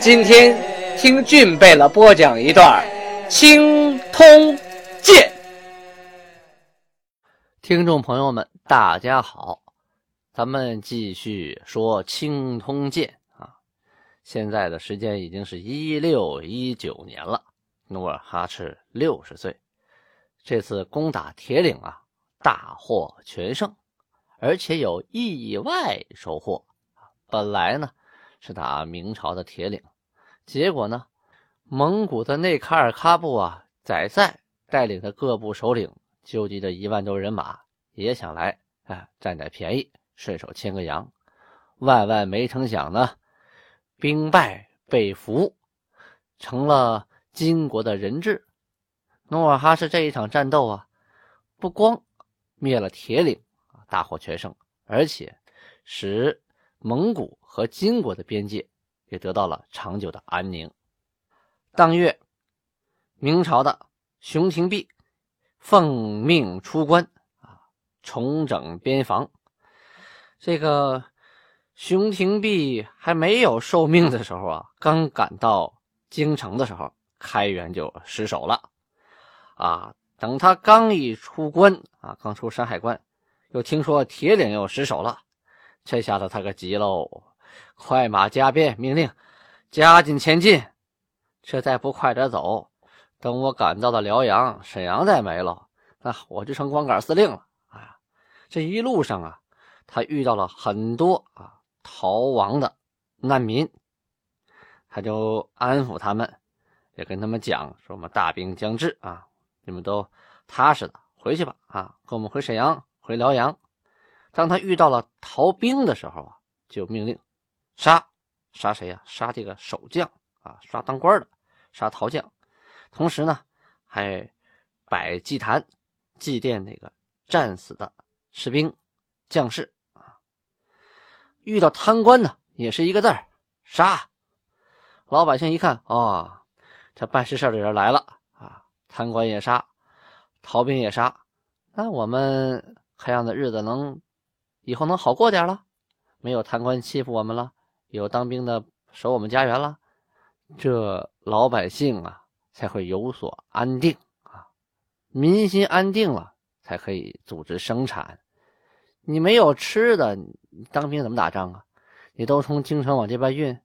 今天听俊贝勒播讲一段《青通剑》。听众朋友们，大家好，咱们继续说《青通剑》啊。现在的时间已经是一六一九年了，努尔哈赤六十岁，这次攻打铁岭啊，大获全胜，而且有意外收获。本来呢。是打明朝的铁岭，结果呢，蒙古的内卡尔喀布啊，载赛带领的各部首领纠集着一万多人马，也想来哎占点便宜，顺手牵个羊。万万没成想呢，兵败被俘，成了金国的人质。努尔哈赤这一场战斗啊，不光灭了铁岭大获全胜，而且使。蒙古和金国的边界也得到了长久的安宁。当月，明朝的熊廷弼奉命出关啊，重整边防。这个熊廷弼还没有受命的时候啊，刚赶到京城的时候，开元就失守了啊。等他刚一出关啊，刚出山海关，又听说铁岭又失守了。这下子他可急喽，快马加鞭，命令加紧前进。这再不快点走，等我赶到了辽阳，沈阳再没了，那我就成光杆司令了啊！这一路上啊，他遇到了很多啊逃亡的难民，他就安抚他们，也跟他们讲说：“我们大兵将至啊，你们都踏实的回去吧啊，跟我们回沈阳，回辽阳。”当他遇到了逃兵的时候啊，就命令杀杀谁呀？杀这个守将啊，杀当官的，杀逃将。同时呢，还摆祭坛祭奠那个战死的士兵将士啊。遇到贪官呢，也是一个字儿杀。老百姓一看哦，这办实事的人来了啊，贪官也杀，逃兵也杀，那我们这样的日子能？以后能好过点了，没有贪官欺负我们了，有当兵的守我们家园了，这老百姓啊才会有所安定啊，民心安定了才可以组织生产。你没有吃的，当兵怎么打仗啊？你都从京城往这边运，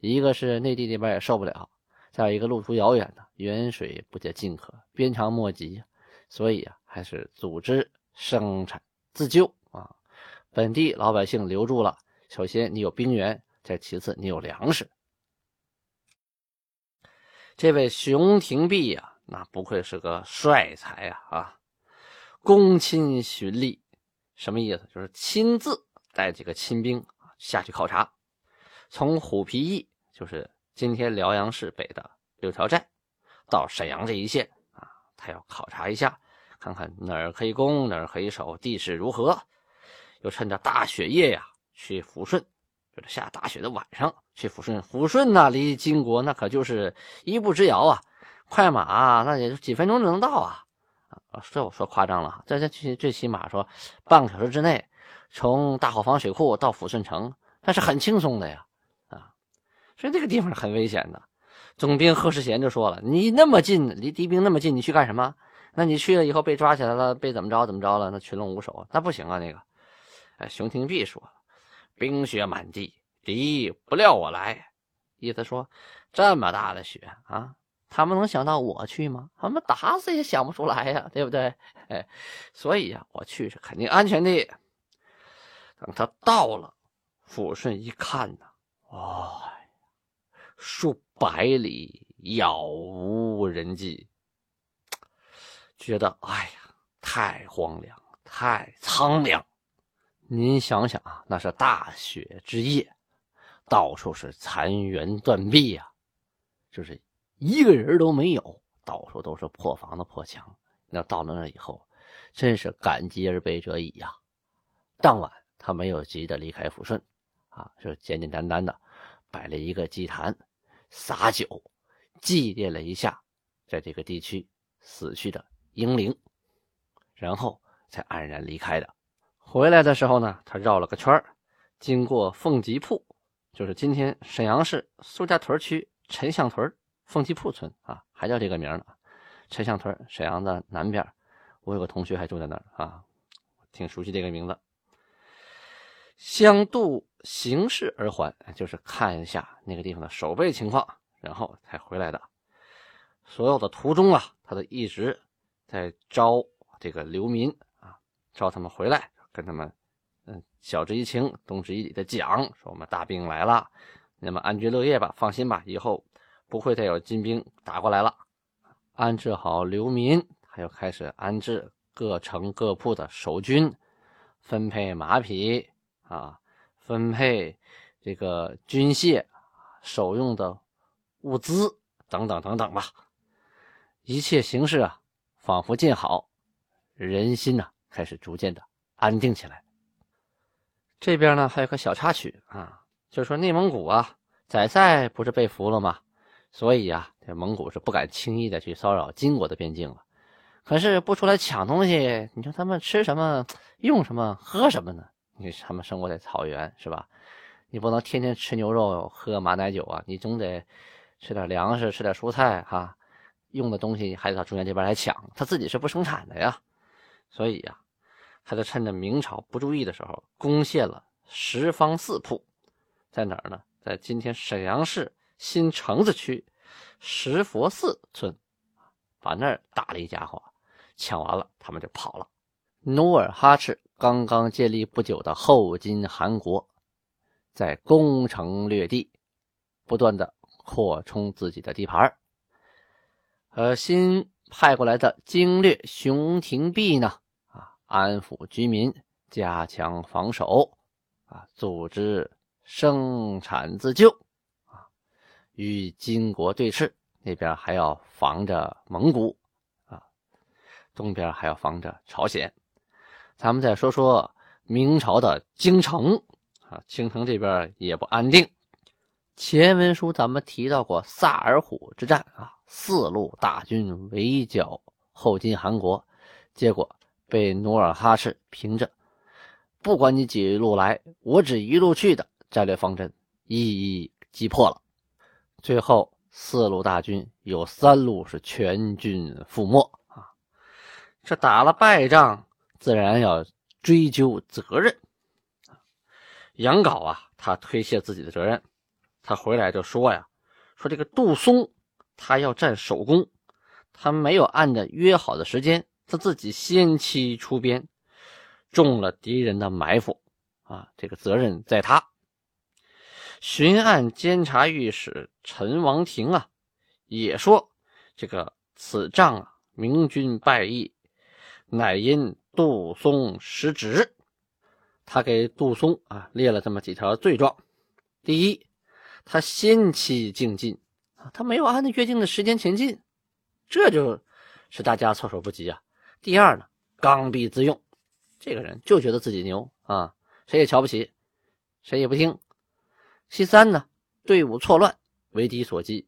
一个是内地这边也受不了，再有一个路途遥远的，远水不解近渴，鞭长莫及，所以啊，还是组织生产自救。本地老百姓留住了，首先你有兵源，再其次你有粮食。这位熊廷弼呀，那不愧是个帅才呀！啊，公亲巡历，什么意思？就是亲自带几个亲兵下去考察，从虎皮驿，就是今天辽阳市北的六条寨，到沈阳这一线啊，他要考察一下，看看哪儿可以攻，哪儿可以守，地势如何。又趁着大雪夜呀，去抚顺，就是下大雪的晚上去抚顺。抚顺那离金国那可就是一步之遥啊，快马那也就几分钟就能到啊。啊，这我说夸张了，这这最最起码说半个小时之内，从大后方水库到抚顺城，那是很轻松的呀。啊，所以这个地方很危险的。总兵贺世贤就说了：“你那么近，离敌兵那么近，你去干什么？那你去了以后被抓起来了，被怎么着怎么着了？那群龙无首，那不行啊，那个。”熊廷弼说：“冰雪满地，敌不料我来。”意思说，这么大的雪啊，他们能想到我去吗？他们打死也想不出来呀，对不对？哎，所以呀，我去是肯定安全的。等他到了抚顺一看呢，哇，数百里杳无人迹，觉得哎呀，太荒凉，太苍凉。您想想啊，那是大雪之夜，到处是残垣断壁呀，就是一个人都没有，到处都是破房子、破墙。那到了那以后，真是感激而悲者矣呀。当晚，他没有急着离开抚顺，啊，就简简单单的摆了一个祭坛，洒酒，祭奠了一下在这个地区死去的英灵，然后才安然离开的。回来的时候呢，他绕了个圈儿经过凤吉铺，就是今天沈阳市苏家屯区陈巷屯凤吉铺村啊，还叫这个名呢。陈巷屯，沈阳的南边，我有个同学还住在那儿啊，挺熟悉这个名字。相度行事而还，就是看一下那个地方的守备情况，然后才回来的。所有的途中啊，他都一直在招这个流民啊，招他们回来，跟他们嗯晓之以情，动之以理的讲，说我们大兵来了，你们安居乐业吧，放心吧，以后不会再有金兵打过来了。安置好流民，还有开始安置各城各铺的守军，分配马匹啊，分配这个军械、守用的物资等等等等吧。一切形势啊，仿佛渐好，人心呢开始逐渐的安定起来。这边呢还有个小插曲啊，就是说内蒙古啊，宰赛不是被俘了吗？所以呀，这蒙古是不敢轻易的去骚扰金国的边境了。可是不出来抢东西，你说他们吃什么、用什么、喝什么呢？你他们生活在草原是吧？你不能天天吃牛肉、喝马奶酒啊！你总得吃点粮食、吃点蔬菜哈。用的东西还得到中原这边来抢，他自己是不生产的呀。所以呀，他就趁着明朝不注意的时候，攻陷了十方四铺，在哪儿呢？在今天沈阳市。新城子区石佛寺村，把那儿打了一家伙，抢完了，他们就跑了。努尔哈赤刚刚建立不久的后金汗国，在攻城略地，不断的扩充自己的地盘而新派过来的经略熊廷弼呢，安抚居民，加强防守，啊，组织生产自救。啊与金国对峙，那边还要防着蒙古，啊，东边还要防着朝鲜。咱们再说说明朝的京城，啊，京城这边也不安定。前文书咱们提到过萨尔浒之战啊，四路大军围剿后金汗国，结果被努尔哈赤凭着不管你几路来，我只一路去的战略方针一一击破了。最后四路大军有三路是全军覆没啊！这打了败仗，自然要追究责任。杨镐啊，他推卸自己的责任，他回来就说呀：“说这个杜松他要占首功，他没有按照约好的时间，他自己先期出边，中了敌人的埋伏啊，这个责任在他。”巡按监察御史陈王庭啊，也说这个此仗啊，明军败役，乃因杜松失职。他给杜松啊列了这么几条罪状：第一，他先期进进啊，他没有按照约定的时间前进，这就是大家措手不及啊；第二呢，刚愎自用，这个人就觉得自己牛啊，谁也瞧不起，谁也不听。其三呢，队伍错乱，为敌所击，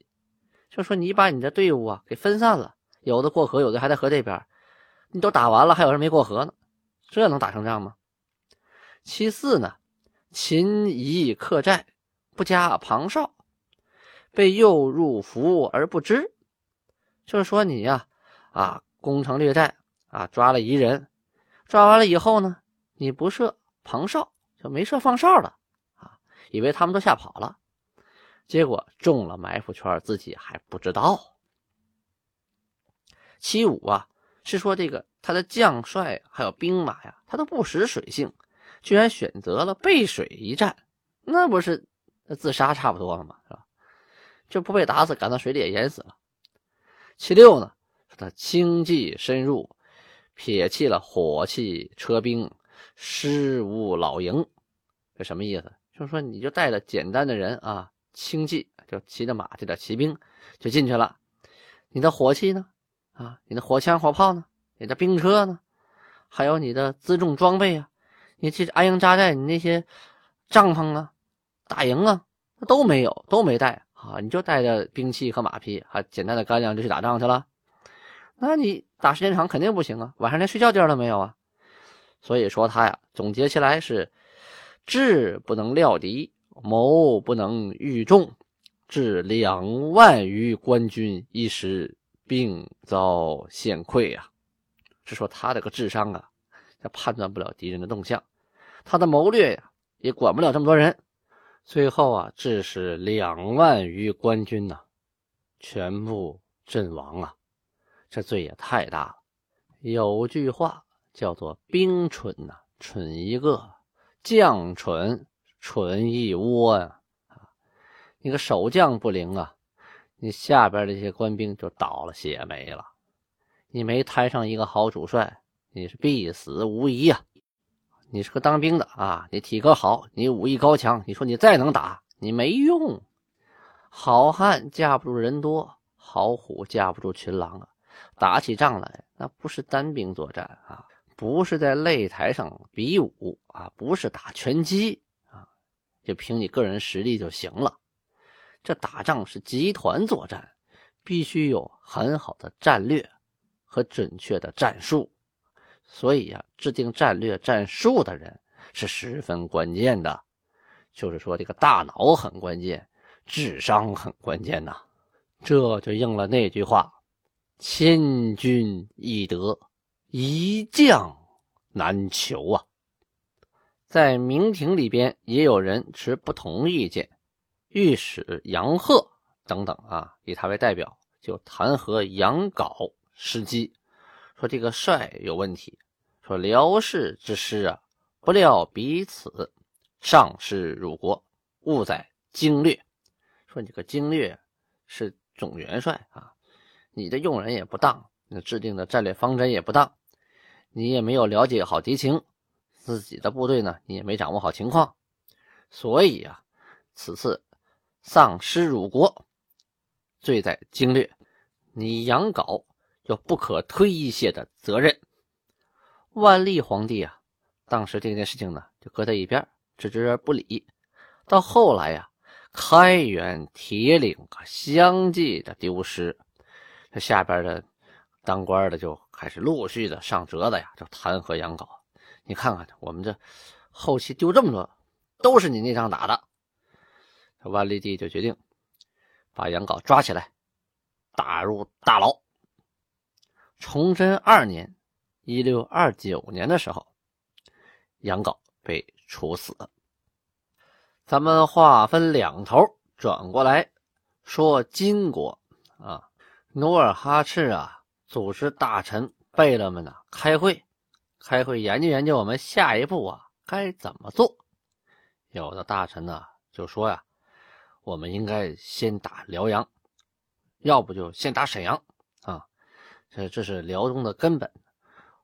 就说你把你的队伍啊给分散了，有的过河，有的还在河这边，你都打完了，还有人没过河呢，这能打成仗吗？其四呢，秦夷客寨，不加旁哨，被诱入伏而不知，就是说你呀，啊攻城略寨啊抓了一人，抓完了以后呢，你不设旁哨，就没设放哨的。以为他们都吓跑了，结果中了埋伏圈，自己还不知道。其五啊，是说这个他的将帅还有兵马呀，他都不识水性，居然选择了背水一战，那不是自杀差不多了吗？是吧？就不被打死，赶到水里也淹死了。其六呢，他轻骑深入，撇弃了火器车兵，失无老营，这什么意思？就是说，你就带着简单的人啊，轻骑就骑着马，这点骑兵，就进去了。你的火器呢？啊，你的火枪火炮呢？你的兵车呢？还有你的辎重装备啊？你这安营扎寨，你那些帐篷啊、大营啊，都没有，都没带啊！你就带着兵器和马匹，还简单的干粮就去打仗去了。那你打时间长肯定不行啊！晚上连睡觉地儿都没有啊！所以说他呀，总结起来是：智不能料敌，谋不能御众，致两万余官军一时并遭陷溃啊！是说他这个智商啊，他判断不了敌人的动向，他的谋略呀，也管不了这么多人，最后啊，致使两万余官军呐，全部阵亡啊！这罪也太大了。有句话。叫做兵蠢呐，蠢一个；将蠢，蠢一窝呀！啊，你个守将不灵啊，你下边这些官兵就倒了血霉了。你没摊上一个好主帅，你是必死无疑呀！你是个当兵的啊，你体格好，你武艺高强，你说你再能打，你没用。好汉架不住人多，好虎架不住群狼啊！打起仗来，那不是单兵作战啊！不是在擂台上比武啊，不是打拳击啊，就凭你个人实力就行了。这打仗是集团作战，必须有很好的战略和准确的战术。所以呀，制定战略战术的人是十分关键的。就是说，这个大脑很关键，智商很关键呐。这就应了那句话：“千军易得。”一将难求啊！在明廷里边也有人持不同意见，御史杨鹤等等啊，以他为代表就弹劾杨镐失机，说这个帅有问题，说辽氏之师啊，不料彼此上师辱国，误在经略。说你这个经略是总元帅啊，你的用人也不当，你制定的战略方针也不当。你也没有了解好敌情，自己的部队呢，你也没掌握好情况，所以啊，此次丧失辱国，罪在经略，你杨镐有不可推卸的责任。万历皇帝啊，当时这件事情呢，就搁在一边，置之不理。到后来呀，开元、铁岭啊相继的丢失，这下边的。当官的就开始陆续的上折子呀，就弹劾杨镐。你看看，我们这后期丢这么多，都是你那仗打的。万历帝就决定把杨镐抓起来，打入大牢。崇祯二年（一六二九年）的时候，杨镐被处死。咱们话分两头，转过来说金国啊，努尔哈赤啊。组织大臣贝勒们呢开会，开会研究研究我们下一步啊该怎么做。有的大臣呢就说呀，我们应该先打辽阳，要不就先打沈阳啊，这这是辽东的根本。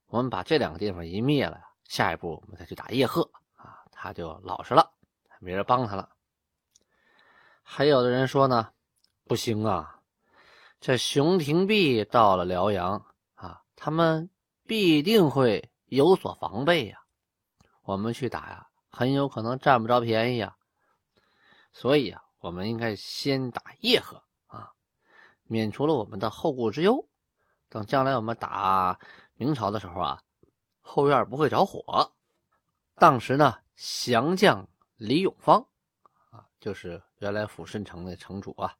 我们把这两个地方一灭了，下一步我们再去打叶赫啊，他就老实了，没人帮他了。还有的人说呢，不行啊。这熊廷弼到了辽阳啊，他们必定会有所防备呀。我们去打呀，很有可能占不着便宜呀。所以啊，我们应该先打叶赫啊，免除了我们的后顾之忧。等将来我们打明朝的时候啊，后院不会着火。当时呢，降将李永芳啊，就是原来抚顺城的城主啊，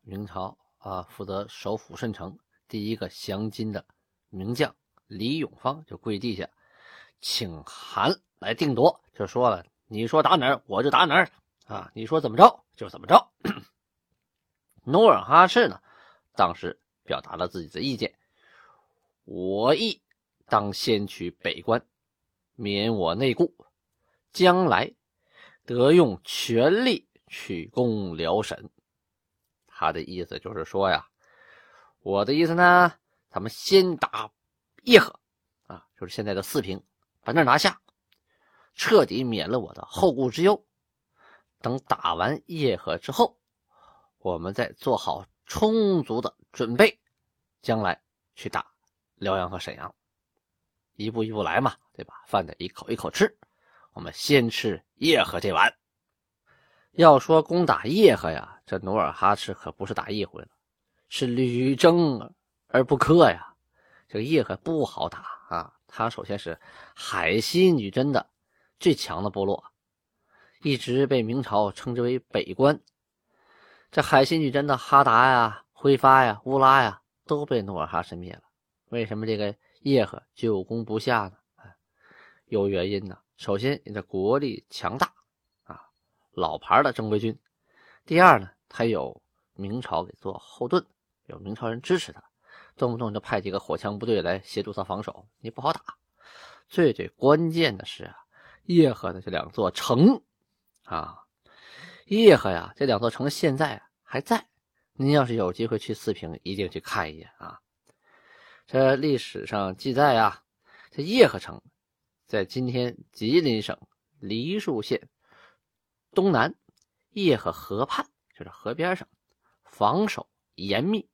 明朝。啊，负责守抚顺城第一个降金的名将李永芳就跪地下，请函来定夺，就说了：“你说打哪儿，我就打哪儿啊！你说怎么着就怎么着。”努尔哈赤呢，当时表达了自己的意见：“我意当先取北关，免我内顾，将来得用全力取攻辽沈。”他的意思就是说呀，我的意思呢，咱们先打叶赫啊，就是现在的四平，把那拿下，彻底免了我的后顾之忧。等打完叶赫之后，我们再做好充足的准备，将来去打辽阳和沈阳。一步一步来嘛，对吧？饭得一口一口吃。我们先吃叶赫这碗。要说攻打叶赫呀，这努尔哈赤可不是打一回了，是屡征而不克呀。这个叶赫不好打啊，他首先是海西女真的最强的部落，一直被明朝称之为北关。这海西女真的哈达呀、辉发呀、乌拉呀，都被努尔哈赤灭了。为什么这个叶赫久攻不下呢？有原因呢。首先，你的国力强大啊，老牌的正规军。第二呢，他有明朝给做后盾，有明朝人支持他，动不动就派几个火枪部队来协助他防守，你不好打。最最关键的是啊，叶赫的这两座城啊。叶赫呀，这两座城现在还在。您要是有机会去四平，一定去看一眼啊。这历史上记载啊，这叶赫城在今天吉林省梨树县东南叶赫河畔，就是河边上，防守严密。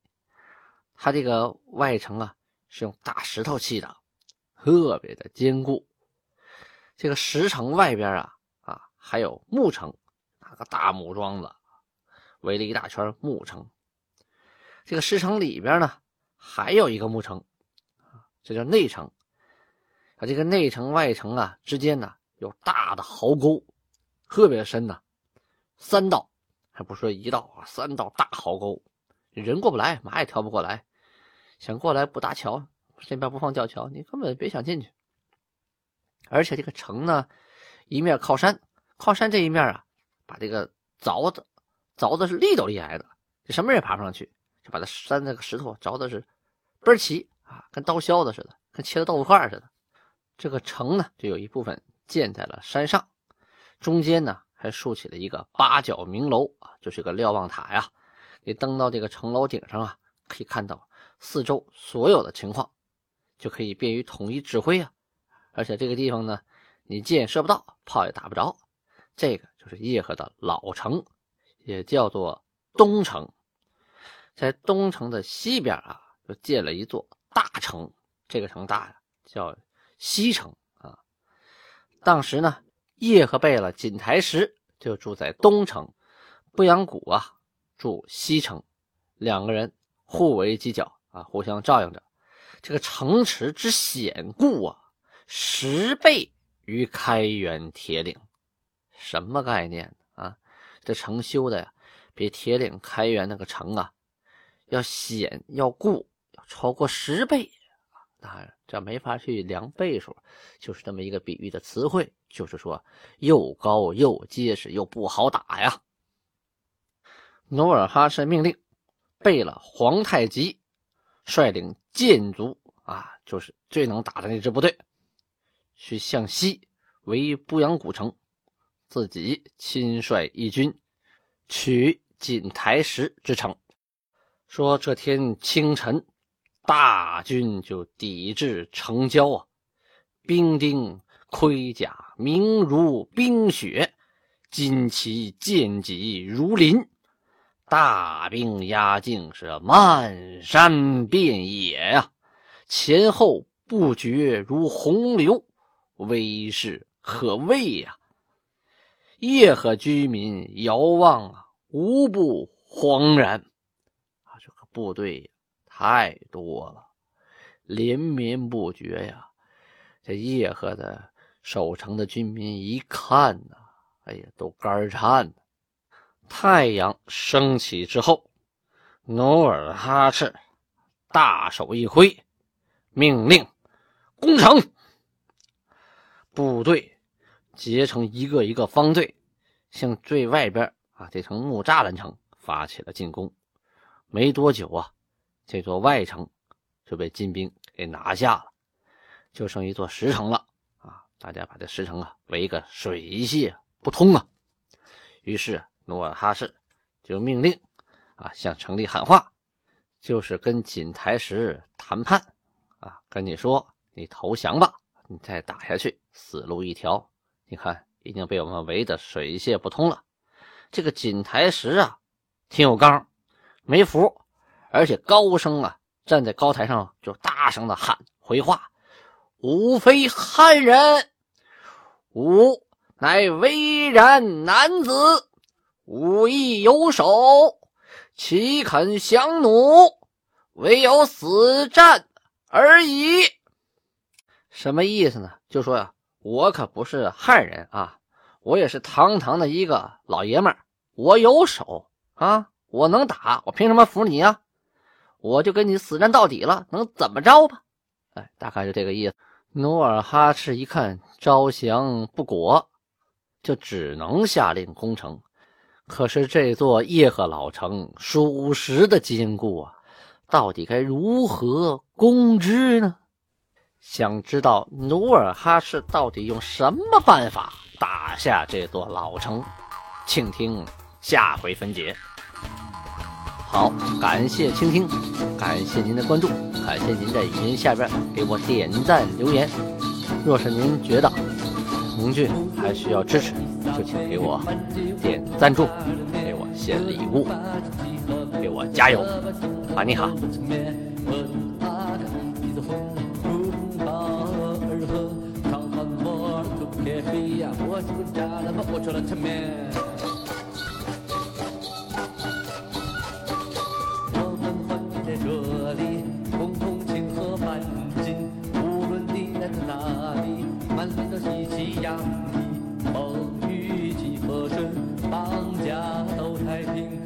它这个外城啊是用大石头砌的，特别的坚固。这个石城外边啊啊还有木城。个大木桩子围了一大圈木城，这个石城里边呢还有一个木城，这叫内城。啊，这个内城外城啊之间呢有大的壕沟，特别深呐，三道，还不说一道啊，三道大壕沟，人过不来，马也跳不过来。想过来不搭桥，这边不放吊桥，你根本别想进去。而且这个城呢，一面靠山，靠山这一面啊。把这个凿子凿的是利都厉害的，这什么也爬不上去，就把它山那个石头凿的是倍儿齐啊，跟刀削的似的，跟切的豆腐块似的。这个城呢，就有一部分建在了山上，中间呢还竖起了一个八角明楼啊，就是个瞭望塔呀。你登到这个城楼顶上啊，可以看到四周所有的情况，就可以便于统一指挥啊。而且这个地方呢，你箭射不到，炮也打不着。这个就是叶赫的老城，也叫做东城。在东城的西边啊，就建了一座大城。这个城大呀，叫西城啊。当时呢，叶赫贝勒锦台石就住在东城，不阳谷啊住西城，两个人互为犄角啊，互相照应着。这个城池之险固啊，十倍于开元铁岭。什么概念啊？这城修的呀，比铁岭开元那个城啊，要险要固，要超过十倍啊！当然，这没法去量倍数，就是这么一个比喻的词汇，就是说又高又结实又不好打呀。努尔哈赤命令贝勒皇太极率领建族啊，就是最能打的那支部队，去向西围布阳古城。自己亲率义军取锦台石之城，说这天清晨，大军就抵至城郊啊，兵丁盔甲明如冰雪，旌旗剑戟如林，大兵压境是漫山遍野呀，前后不绝如洪流，威势可畏呀。叶赫居民遥望啊，无不惶然啊！这个部队太多了，连绵不绝呀。这叶赫的守城的军民一看呐，哎呀，都肝颤呐。太阳升起之后，努尔哈赤大手一挥，命令攻城，部队。结成一个一个方队，向最外边啊这层木栅栏城发起了进攻。没多久啊，这座外城就被金兵给拿下了，就剩一座石城了！大家把这石城啊围个水泄不通啊！于是努尔哈赤就命令啊向城里喊话，就是跟锦台石谈判啊，跟你说你投降吧，你再打下去死路一条。你看，已经被我们围得水泄不通了。这个锦台石啊，挺有刚，没服，而且高声啊，站在高台上就大声的喊回话：“吾非汉人，吾乃巍然男子，吾亦有手，岂肯降弩？唯有死战而已。”什么意思呢？就说呀，我可不是汉人啊，我也是堂堂的一个老爷们儿，我有手啊，我能打，我凭什么服你呀？我就跟你死战到底了，能怎么着吧？哎，大概就这个意思。努尔哈赤一看招降不果，就只能下令攻城。可是这座叶赫老城属实的坚固啊，到底该如何攻之呢？想知道努尔哈赤到底用什么办法打下这座老城？请听下回分解。好，感谢倾听，感谢您的关注，感谢您在语音下边给我点赞留言。若是您觉得红俊还需要支持，就请给我点赞助，给我献礼物，给我加油，你好。喜气洋溢风雨几何顺当家都太平。